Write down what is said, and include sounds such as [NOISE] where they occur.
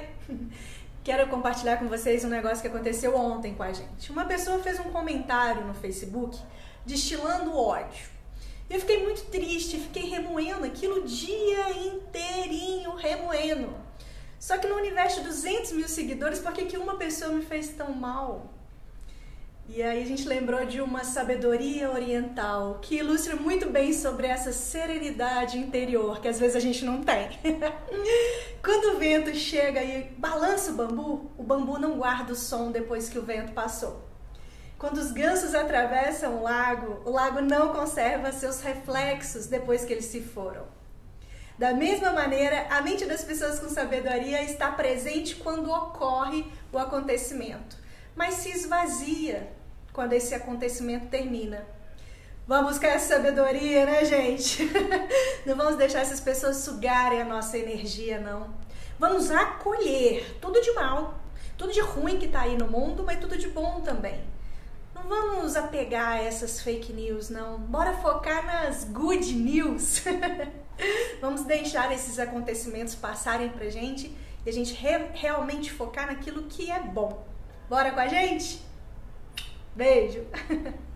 [LAUGHS] Quero compartilhar com vocês um negócio que aconteceu ontem com a gente. Uma pessoa fez um comentário no Facebook destilando ódio. Eu fiquei muito triste, fiquei remoendo aquilo o dia inteirinho, remoendo. Só que no universo de 200 mil seguidores, por que, que uma pessoa me fez tão mal? E aí a gente lembrou de uma sabedoria oriental que ilustra muito bem sobre essa serenidade interior que às vezes a gente não tem. [LAUGHS] Quando o vento chega e balança o bambu, o bambu não guarda o som depois que o vento passou. Quando os gansos atravessam o lago, o lago não conserva seus reflexos depois que eles se foram. Da mesma maneira, a mente das pessoas com sabedoria está presente quando ocorre o acontecimento mas se esvazia quando esse acontecimento termina. Vamos buscar essa sabedoria, né, gente? [LAUGHS] Não vamos deixar essas pessoas sugarem a nossa energia, não. Vamos acolher tudo de mal, tudo de ruim que está aí no mundo, mas tudo de bom também. Não vamos apegar a essas fake news, não. Bora focar nas good news. [LAUGHS] vamos deixar esses acontecimentos passarem pra gente e a gente re realmente focar naquilo que é bom. Bora com a gente? Beijo! [LAUGHS]